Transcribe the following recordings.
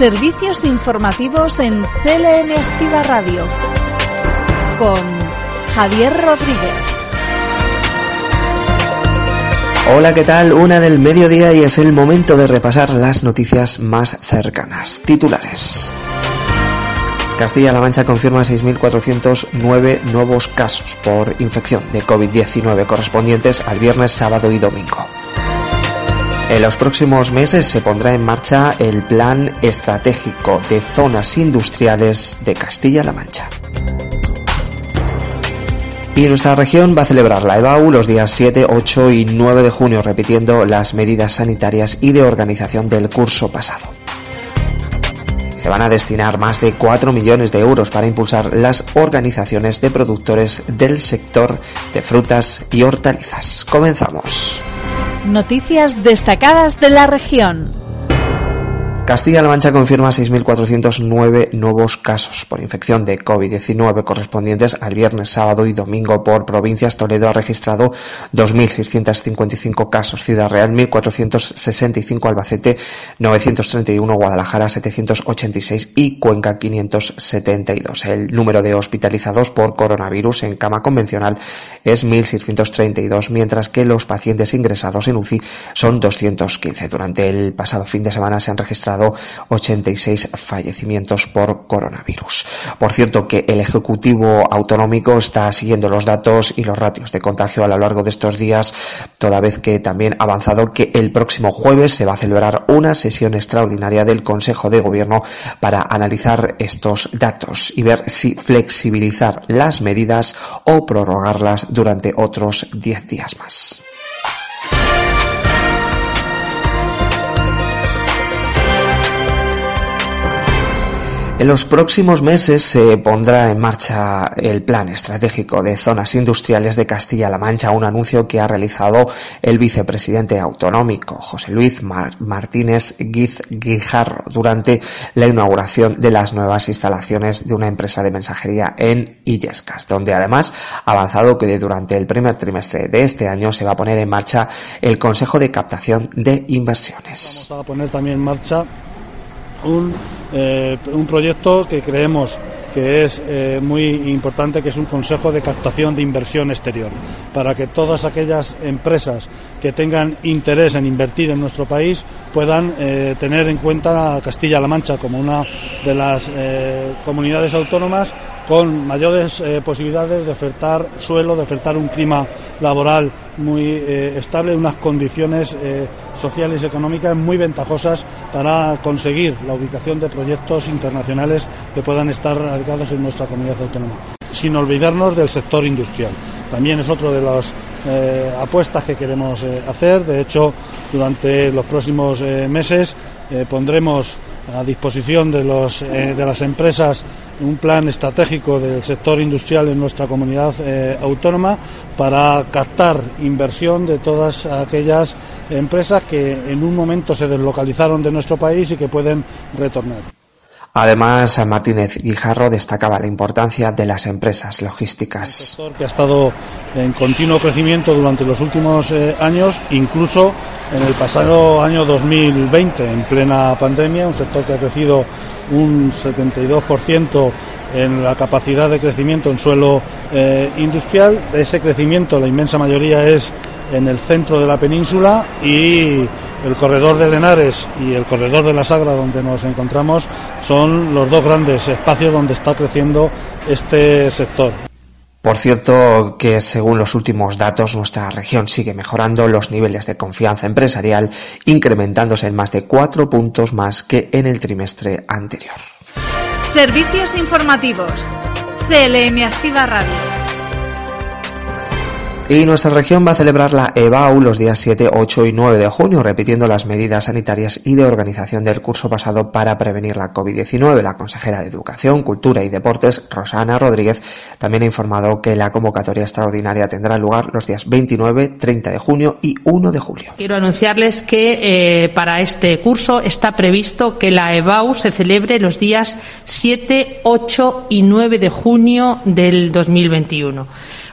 Servicios informativos en CLM Activa Radio con Javier Rodríguez. Hola, ¿qué tal? Una del mediodía y es el momento de repasar las noticias más cercanas. Titulares. Castilla-La Mancha confirma 6.409 nuevos casos por infección de COVID-19 correspondientes al viernes, sábado y domingo. En los próximos meses se pondrá en marcha el Plan Estratégico de Zonas Industriales de Castilla-La Mancha. Y nuestra región va a celebrar la EBAU los días 7, 8 y 9 de junio, repitiendo las medidas sanitarias y de organización del curso pasado. Se van a destinar más de 4 millones de euros para impulsar las organizaciones de productores del sector de frutas y hortalizas. Comenzamos. Noticias destacadas de la región. Castilla-La Mancha confirma 6.409 nuevos casos por infección de COVID-19 correspondientes al viernes, sábado y domingo por provincias. Toledo ha registrado 2.655 casos, Ciudad Real 1.465, Albacete 931, Guadalajara 786 y Cuenca 572. El número de hospitalizados por coronavirus en cama convencional es 1.632, mientras que los pacientes ingresados en UCI son 215. Durante el pasado fin de semana se han registrado 86 fallecimientos por coronavirus. Por cierto que el Ejecutivo Autonómico está siguiendo los datos y los ratios de contagio a lo largo de estos días, toda vez que también ha avanzado que el próximo jueves se va a celebrar una sesión extraordinaria del Consejo de Gobierno para analizar estos datos y ver si flexibilizar las medidas o prorrogarlas durante otros 10 días más. En los próximos meses se pondrá en marcha el Plan Estratégico de Zonas Industriales de Castilla-La Mancha, un anuncio que ha realizado el vicepresidente autonómico José Luis Martínez Guiz Guijarro durante la inauguración de las nuevas instalaciones de una empresa de mensajería en Illescas, donde además ha avanzado que durante el primer trimestre de este año se va a poner en marcha el Consejo de Captación de Inversiones. Un, eh, un proyecto que creemos que es eh, muy importante, que es un consejo de captación de inversión exterior, para que todas aquellas empresas que tengan interés en invertir en nuestro país puedan eh, tener en cuenta a Castilla-La Mancha como una de las comunidades autónomas con mayores posibilidades de ofertar suelo, de ofertar un clima laboral muy estable, unas condiciones sociales y económicas muy ventajosas para conseguir la ubicación de proyectos internacionales que puedan estar en nuestra comunidad autónoma. Sin olvidarnos del sector industrial. También es otra de las eh, apuestas que queremos eh, hacer. De hecho, durante los próximos eh, meses pondremos a disposición de, los, de las empresas un plan estratégico del sector industrial en nuestra comunidad autónoma para captar inversión de todas aquellas empresas que en un momento se deslocalizaron de nuestro país y que pueden retornar. Además, Martínez Guijarro destacaba la importancia de las empresas logísticas. Un sector que ha estado en continuo crecimiento durante los últimos eh, años, incluso en el pasado año 2020, en plena pandemia, un sector que ha crecido un 72% en la capacidad de crecimiento en suelo eh, industrial. Ese crecimiento, la inmensa mayoría es en el centro de la península y el corredor de Lenares y el corredor de la Sagra donde nos encontramos son los dos grandes espacios donde está creciendo este sector. Por cierto que según los últimos datos nuestra región sigue mejorando los niveles de confianza empresarial, incrementándose en más de cuatro puntos más que en el trimestre anterior. Servicios informativos. CLM Activa Radio. Y nuestra región va a celebrar la EBAU los días 7, 8 y 9 de junio, repitiendo las medidas sanitarias y de organización del curso pasado para prevenir la COVID-19. La consejera de Educación, Cultura y Deportes, Rosana Rodríguez, también ha informado que la convocatoria extraordinaria tendrá lugar los días 29, 30 de junio y 1 de julio. Quiero anunciarles que eh, para este curso está previsto que la EBAU se celebre los días 7, 8 y 9 de junio del 2021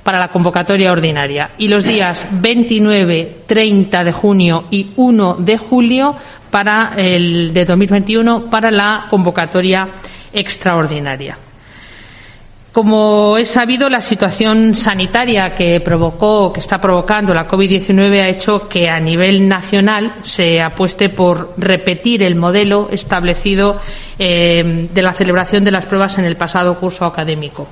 para la convocatoria ordinaria y los días 29, 30 de junio y 1 de julio para el de 2021 para la convocatoria extraordinaria. Como es sabido, la situación sanitaria que provocó, que está provocando la COVID-19 ha hecho que a nivel nacional se apueste por repetir el modelo establecido eh, de la celebración de las pruebas en el pasado curso académico.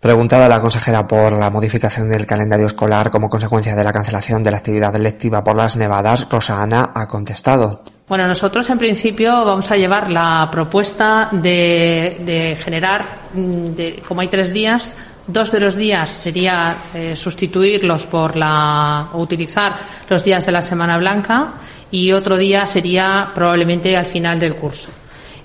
Preguntada la consejera por la modificación del calendario escolar como consecuencia de la cancelación de la actividad lectiva por las nevadas, Rosa Ana ha contestado. Bueno, nosotros en principio vamos a llevar la propuesta de, generar, mm, como hay tres días, dos de los días sería eh, sustituirlos por la, o utilizar los días de la Semana Blanca y otro día sería probablemente al final del curso.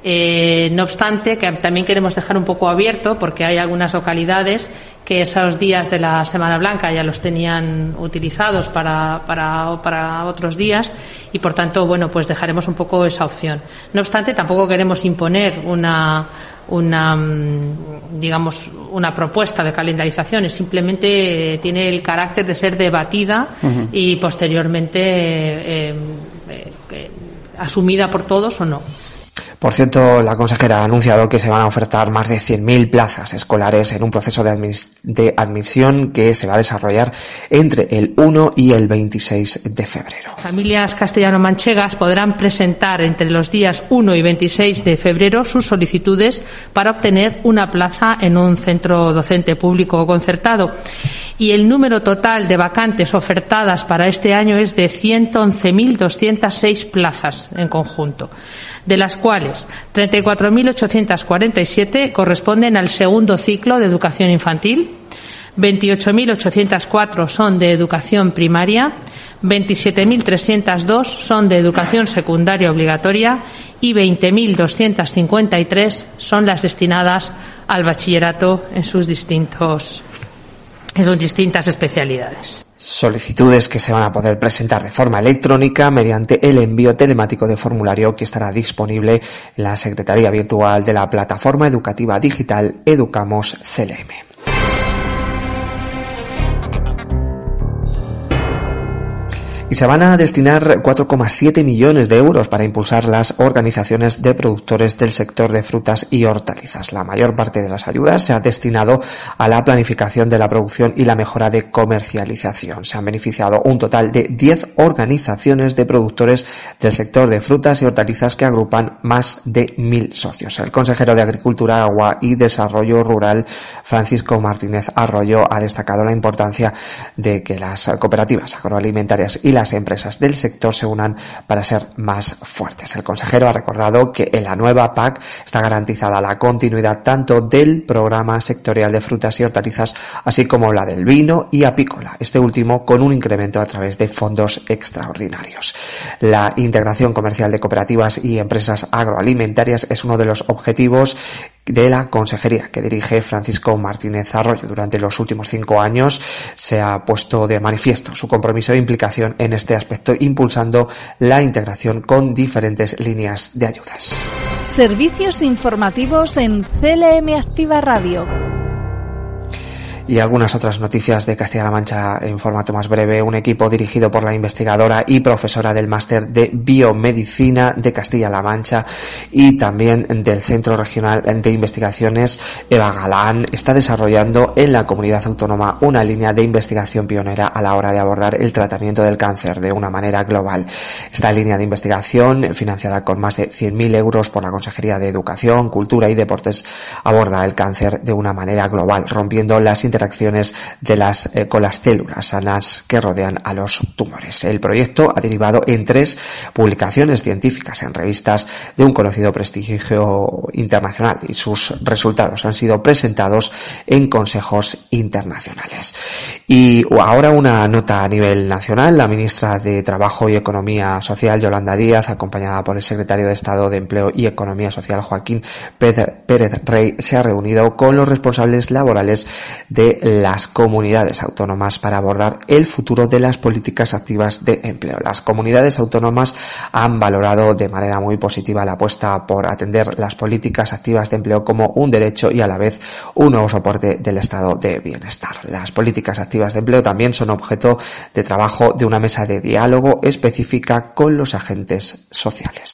Eh, no obstante, que también queremos dejar un poco abierto, porque hay algunas localidades que esos días de la Semana Blanca ya los tenían utilizados para, para, para, otros días y, por tanto, bueno, pues dejaremos un poco esa opción. No obstante, tampoco queremos imponer una, una mm, digamos una propuesta de calendarización simplemente tiene el carácter de ser debatida y posteriormente eh, eh, asumida por todos o no. Por cierto, la consejera ha anunciado que se van a ofertar más de 100.000 plazas escolares en un proceso de, admisión que se va a desarrollar entre el 1 y el 26 de febrero. Familias castellano-manchegas podrán presentar entre los días 1 y 26 de febrero sus solicitudes para obtener una plaza en un centro docente público o concertado. Y el número total de vacantes ofertadas para este año es de 111.206 plazas en conjunto de las cuales 34.847 corresponden al segundo ciclo de educación infantil, 28.804 son de educación primaria, 27.302 son de educación secundaria obligatoria y 20.253 son las destinadas al bachillerato en sus distintos en sus distintas especialidades. Solicitudes que se van a poder presentar de forma electrónica mediante el envío telemático de formulario que estará disponible en la Secretaría Virtual de la Plataforma Educativa Digital Educamos CLM. Y se van a destinar 4,7 millones de euros para impulsar las organizaciones de productores del sector de frutas y hortalizas. La mayor parte de las ayudas se ha destinado a la planificación de la producción y la mejora de comercialización. Se han beneficiado un total de 10 organizaciones de productores del sector de frutas y hortalizas que agrupan más de mil socios. El consejero de Agricultura, Agua y Desarrollo Rural, Francisco Martínez Arroyo, ha destacado la importancia de que las cooperativas agroalimentarias y las las empresas del sector se unan para ser más fuertes. El consejero ha recordado que en la nueva PAC está garantizada la continuidad tanto del programa sectorial de frutas y hortalizas, así como la del vino y apícola, este último con un incremento a través de fondos extraordinarios. La integración comercial de cooperativas y empresas agroalimentarias es uno de los objetivos de la consejería que dirige Francisco Martínez Arroyo. Durante los últimos cinco años se ha puesto de manifiesto su compromiso e implicación en este aspecto, impulsando la integración con diferentes líneas de ayudas. Servicios informativos en CLM Activa Radio y algunas otras noticias de Castilla-La Mancha en formato más breve. Un equipo dirigido por la investigadora y profesora del máster de biomedicina de Castilla-La Mancha y también del Centro Regional de Investigaciones Eva Galán está desarrollando en la comunidad autónoma una línea de investigación pionera a la hora de abordar el tratamiento del cáncer de una manera global. Esta línea de investigación, financiada con más de 100.000 euros por la Consejería de Educación, Cultura y Deportes, aborda el cáncer de una manera global, rompiendo las interacciones de las, eh, con las células sanas que rodean a los tumores. El proyecto ha derivado en tres publicaciones científicas en revistas de un conocido prestigio internacional y sus resultados han sido presentados en consejos internacionales. Y ahora una nota a nivel nacional. La ministra de Trabajo y Economía Social, Yolanda Díaz, acompañada por el secretario de Estado de Empleo y Economía Social, Joaquín Pérez Rey, se ha reunido con los responsables laborales de las comunidades autónomas para abordar el futuro de las políticas activas de empleo. Las comunidades autónomas han valorado de manera muy positiva la apuesta por atender las políticas activas de empleo como un derecho y a la vez un nuevo soporte del estado de bienestar. Las políticas activas de empleo también son objeto de trabajo de una mesa de diálogo específica con los agentes sociales.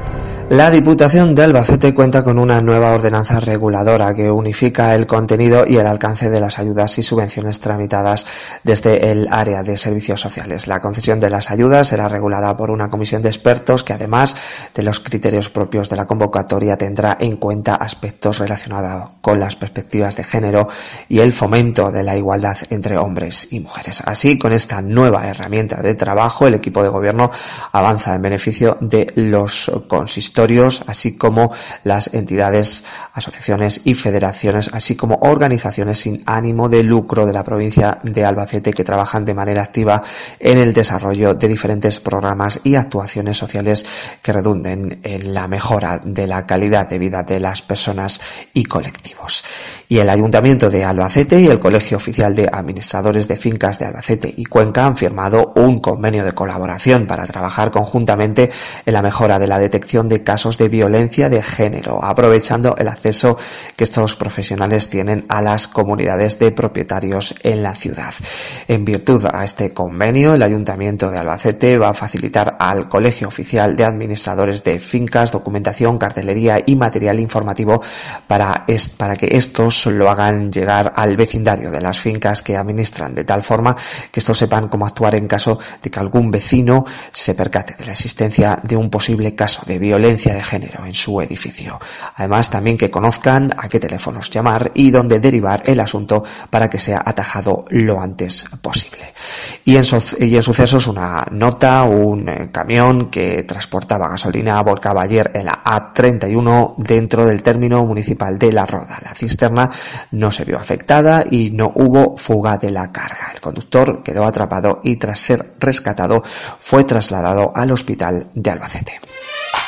La Diputación de Albacete cuenta con una nueva ordenanza reguladora que unifica el contenido y el alcance de las ayudas y subvenciones tramitadas desde el área de servicios sociales. La concesión de las ayudas será regulada por una comisión de expertos que además de los criterios propios de la convocatoria tendrá en cuenta aspectos relacionados con las perspectivas de género y el fomento de la igualdad entre hombres y mujeres. Así, con esta nueva herramienta de trabajo, el equipo de gobierno avanza en beneficio de los consistores así como las entidades, asociaciones y federaciones, así como organizaciones sin ánimo de lucro de la provincia de Albacete que trabajan de manera activa en el desarrollo de diferentes programas y actuaciones sociales que redunden en la mejora de la calidad de vida de las personas y colectivos. Y el Ayuntamiento de Albacete y el Colegio Oficial de Administradores de Fincas de Albacete y Cuenca han firmado un convenio de colaboración para trabajar conjuntamente en la mejora de la detección casos de violencia de género, aprovechando el acceso que estos profesionales tienen a las comunidades de propietarios en la ciudad. En virtud a este convenio, el Ayuntamiento de Albacete va a facilitar al Colegio Oficial de Administradores de Fincas documentación, cartelería y material informativo para, para que estos lo hagan llegar al vecindario de las fincas que administran, de tal forma que estos sepan cómo actuar en caso de que algún vecino se percate de la existencia de un posible caso de violencia de género en su edificio. Además, también que conozcan a qué teléfonos llamar y dónde derivar el asunto para que sea atajado lo antes posible. Y en, y en sucesos, una nota, un eh, camión que transportaba gasolina volcaba ayer en la A31 dentro del término municipal de La Roda. La cisterna no se vio afectada y no hubo fuga de la carga. El conductor quedó atrapado y tras ser rescatado fue trasladado al hospital de Albacete.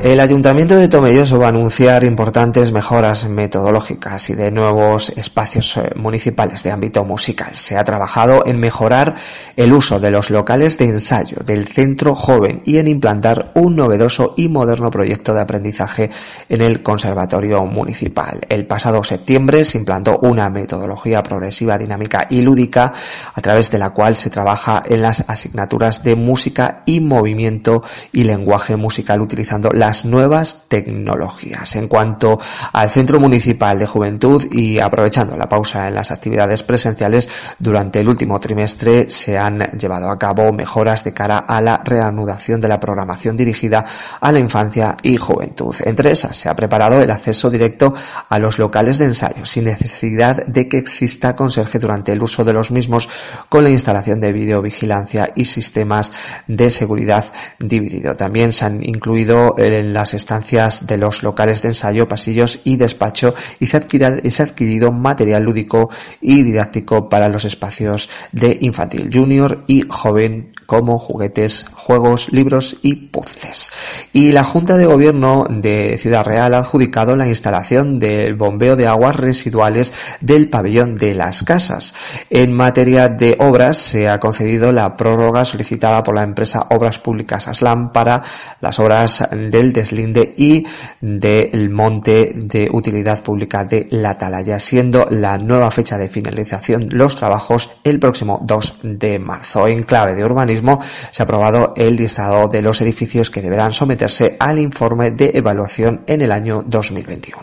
El Ayuntamiento de Tomelloso va a anunciar importantes mejoras metodológicas y de nuevos espacios eh, municipales de ámbito musical. Se ha trabajado en mejorar el uso de los locales de ensayo del Centro Joven y en implantar un novedoso y moderno proyecto de aprendizaje en el Conservatorio Municipal. El pasado septiembre se implantó una metodología progresiva, dinámica y lúdica a través de la cual se trabaja en las asignaturas de música y movimiento y lenguaje musical utilizando las nuevas tecnologías. En cuanto al Centro Municipal de Juventud y aprovechando la pausa en las actividades presenciales, durante el último trimestre se han llevado a cabo mejoras de cara a la reanudación de la programación dirigida a la infancia y juventud. Entre esas se ha preparado el acceso directo a los locales de ensayo sin necesidad de que exista conserje durante el uso de los mismos con la instalación de videovigilancia y sistemas de seguridad dividido. También se han incluido el en las estancias de los locales de ensayo, pasillos y despacho y se ha adquirido, material lúdico y didáctico para los espacios de infantil, junior y joven como juguetes, juegos, libros y puzzles. Y la Junta de Gobierno de Ciudad Real ha adjudicado la instalación del bombeo de aguas residuales del pabellón de las casas. En materia de obras se ha concedido la prórroga solicitada por la empresa Obras Públicas Aslam para las obras del deslinde y del monte de utilidad pública de la Atalaya, siendo la nueva fecha de finalización los trabajos el próximo 2 de marzo. En clave de urbanismo se ha aprobado el listado de los edificios que deberán someterse al informe de evaluación en el año 2021.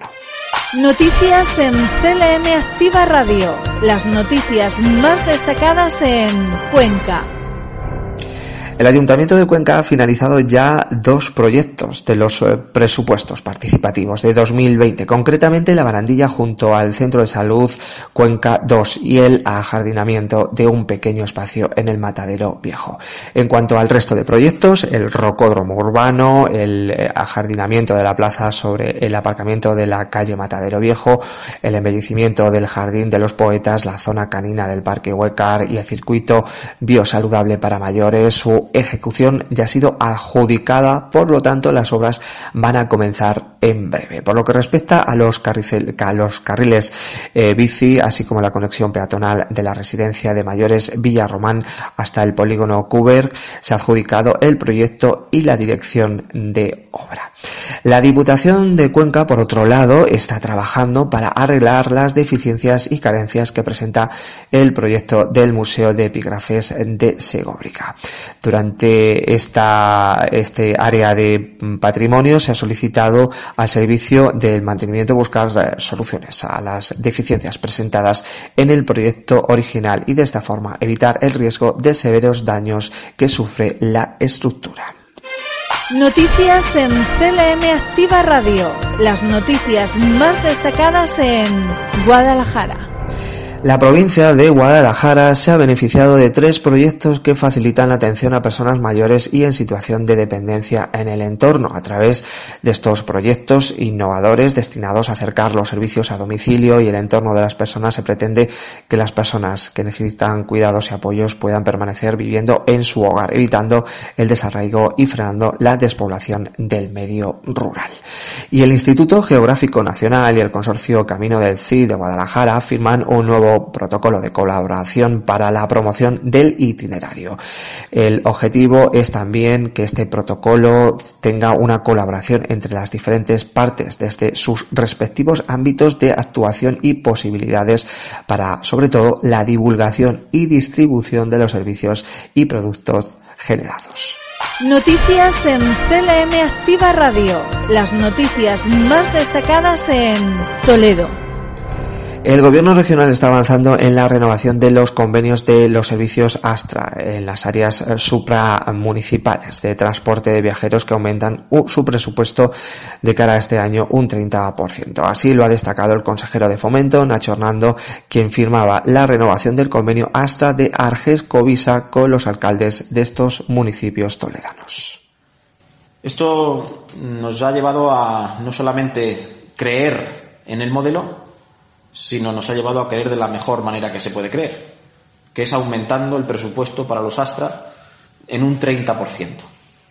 Noticias en CLM Activa Radio. Las noticias más destacadas en Cuenca. El Ayuntamiento de Cuenca ha finalizado ya dos proyectos de los eh, presupuestos participativos de 2020, concretamente la barandilla junto al Centro de Salud Cuenca 2 y el ajardinamiento de un pequeño espacio en el Matadero Viejo. En cuanto al resto de proyectos, el rocódromo urbano, el eh, ajardinamiento de la plaza sobre el aparcamiento de la calle Matadero Viejo, el embellecimiento del Jardín de los Poetas, la zona canina del Parque Huecar y el circuito biosaludable para mayores, ejecución ya ha sido adjudicada, por lo tanto las obras van a comenzar en breve. Por lo que respecta a los, a los carriles eh, bici, así como la conexión peatonal de la residencia de mayores Villarromán hasta el polígono Cuber, se ha adjudicado el proyecto y la dirección de obra. La Diputación de Cuenca, por otro lado, está trabajando para arreglar las deficiencias y carencias que presenta el proyecto del Museo de Epígrafes de Segóbrica. Durante esta, este área de patrimonio se ha solicitado al servicio del mantenimiento buscar eh, soluciones a las deficiencias presentadas en el proyecto original y de esta forma evitar el riesgo de severos daños que sufre la estructura. Noticias en CLM Activa Radio. Las noticias más destacadas en Guadalajara. La provincia de Guadalajara se ha beneficiado de tres proyectos que facilitan la atención a personas mayores y en situación de dependencia en el entorno. A través de estos proyectos innovadores destinados a acercar los servicios a domicilio y el entorno de las personas, se pretende que las personas que necesitan cuidados y apoyos puedan permanecer viviendo en su hogar, evitando el desarraigo y frenando la despoblación del medio rural. Y el Instituto Geográfico Nacional y el Consorcio Camino del CID de Guadalajara firman un nuevo protocolo de colaboración para la promoción del itinerario. El objetivo es también que este protocolo tenga una colaboración entre las diferentes partes desde sus respectivos ámbitos de actuación y posibilidades para, sobre todo, la divulgación y distribución de los servicios y productos generados. Noticias en CLM Activa Radio. Las noticias más destacadas en Toledo. El gobierno regional está avanzando en la renovación de los convenios de los servicios Astra en las áreas eh, supramunicipales de transporte de viajeros que aumentan su presupuesto de cara a este año un 30%. Así lo ha destacado el consejero de fomento, Nacho Hernando, quien firmaba la renovación del convenio Astra de Arges Covisa con los alcaldes de estos municipios toledanos. Esto nos ha llevado a no solamente creer en el modelo, sino nos ha llevado a creer de la mejor manera que se puede creer, que es aumentando el presupuesto para los Astra en un 30%.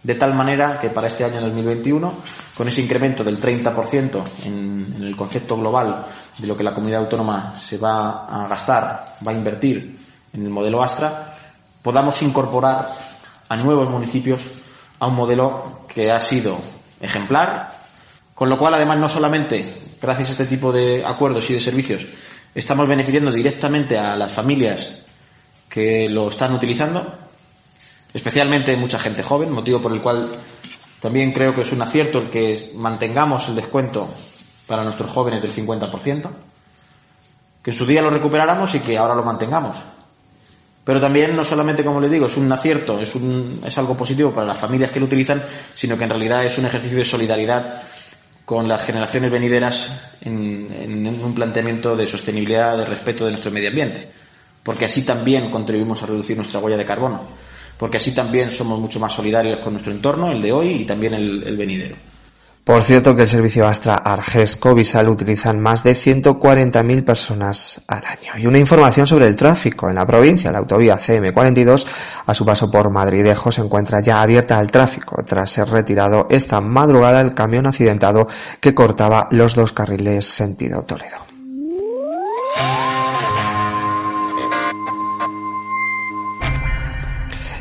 De tal manera que para este año 2021, con ese incremento del 30% en, en el concepto global de lo que la comunidad autónoma se va a gastar, va a invertir en el modelo Astra, podamos incorporar a nuevos municipios a un modelo que ha sido ejemplar, con lo cual, además, no solamente gracias a este tipo de acuerdos y de servicios, estamos beneficiando directamente a las familias que lo están utilizando, especialmente mucha gente joven, motivo por el cual también creo que es un acierto el que mantengamos el descuento para nuestros jóvenes del 50%, que en su día lo recuperáramos y que ahora lo mantengamos. Pero también, no solamente, como les digo, es un acierto, es, un, es algo positivo para las familias que lo utilizan, sino que en realidad es un ejercicio de solidaridad con las generaciones venideras en, un planteamiento de sostenibilidad, de respeto de nuestro medio ambiente, porque así también contribuimos a reducir nuestra huella de carbono, porque así también somos mucho más solidarios con nuestro entorno, el de hoy y también el venidero. Por cierto que el servicio Astra Arges Covisal utilizan más de 140.000 personas al año. Y una información sobre el tráfico. En la provincia, la autovía CM42, a su paso por Madridejo, se encuentra ya abierta al tráfico tras ser retirado esta madrugada el camión accidentado que cortaba los dos carriles sentido Toledo.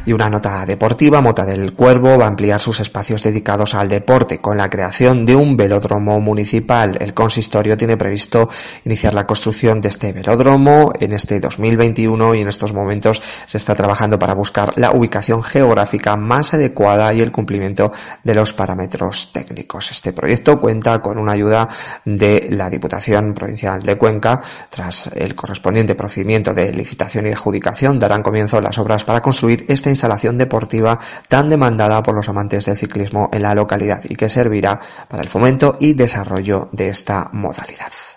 Y una nota deportiva, Mota del Cuervo va a ampliar sus espacios dedicados al deporte con la creación de un velódromo municipal. El consistorio tiene previsto iniciar la construcción de este velódromo en este 2021 y en estos momentos se está trabajando para buscar la ubicación geográfica más adecuada y el cumplimiento de los parámetros técnicos. Este proyecto cuenta con una ayuda de la Diputación Provincial de Cuenca. Tras el correspondiente procedimiento de licitación y adjudicación darán comienzo las obras para construir esta instalación deportiva tan demandada por los amantes del ciclismo en la localidad y que servirá para el fomento y desarrollo de esta modalidad.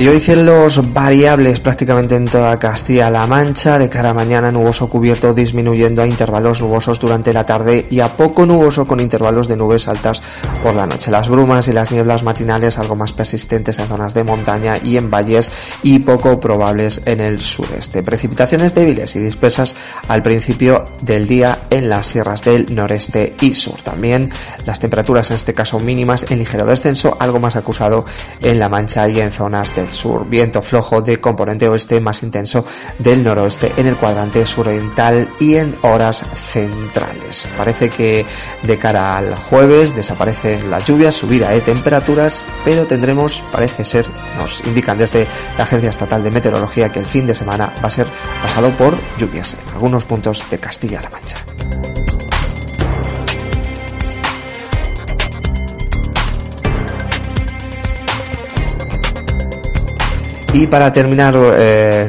Y hoy cielos variables prácticamente en toda Castilla-La Mancha, de cara a mañana nuboso cubierto disminuyendo a intervalos nubosos durante la tarde y a poco nuboso con intervalos de nubes altas por la noche. Las brumas y las nieblas matinales algo más persistentes en zonas de montaña y en valles y poco probables en el sureste. Precipitaciones débiles y dispersas al principio del día en las sierras del noreste y sur. También las temperaturas en este caso mínimas en ligero descenso, algo más acusado en La Mancha y en zonas sur, viento flojo de componente oeste más intenso del noroeste en el cuadrante suroriental y en horas centrales. Parece que de cara al jueves desaparecen las lluvias, subida de temperaturas, pero tendremos, parece ser, nos indican desde la Agencia Estatal de Meteorología que el fin de semana va a ser pasado por lluvias en algunos puntos de Castilla-La Mancha. Y para terminar, eh,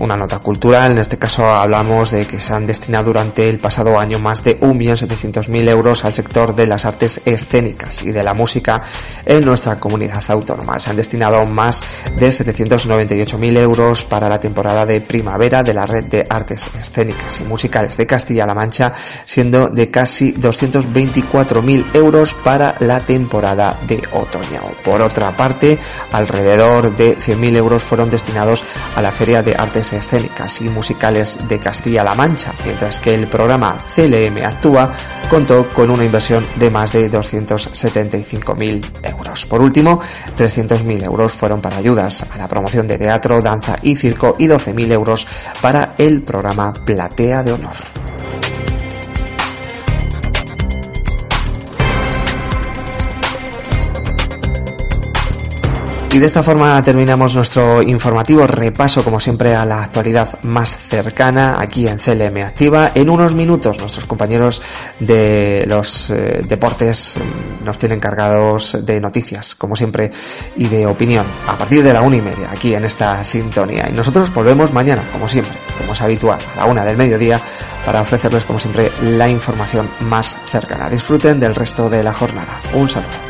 una nota cultural. En este caso hablamos de que se han destinado durante el pasado año más de 1.700.000 euros al sector de las artes escénicas y de la música en nuestra comunidad autónoma. Se han destinado más de 798.000 euros para la temporada de primavera de la red de artes escénicas y musicales de Castilla-La Mancha, siendo de casi 224.000 euros para la temporada de otoño. Por otra parte, alrededor de 100.000 euros fueron destinados a la Feria de Artes Escénicas y Musicales de Castilla-La Mancha, mientras que el programa CLM Actúa contó con una inversión de más de 275.000 euros. Por último, 300.000 euros fueron para ayudas a la promoción de teatro, danza y circo y 12.000 euros para el programa Platea de Honor. Y de esta forma terminamos nuestro informativo repaso, como siempre, a la actualidad más cercana aquí en CLM Activa. En unos minutos nuestros compañeros de los eh, deportes mm, nos tienen cargados de noticias, como siempre, y de opinión, a partir de la una y media, aquí en esta sintonía. Y nosotros volvemos mañana, como siempre, como es habitual, a la una del mediodía, para ofrecerles, como siempre, la información más cercana. Disfruten del resto de la jornada. Un saludo.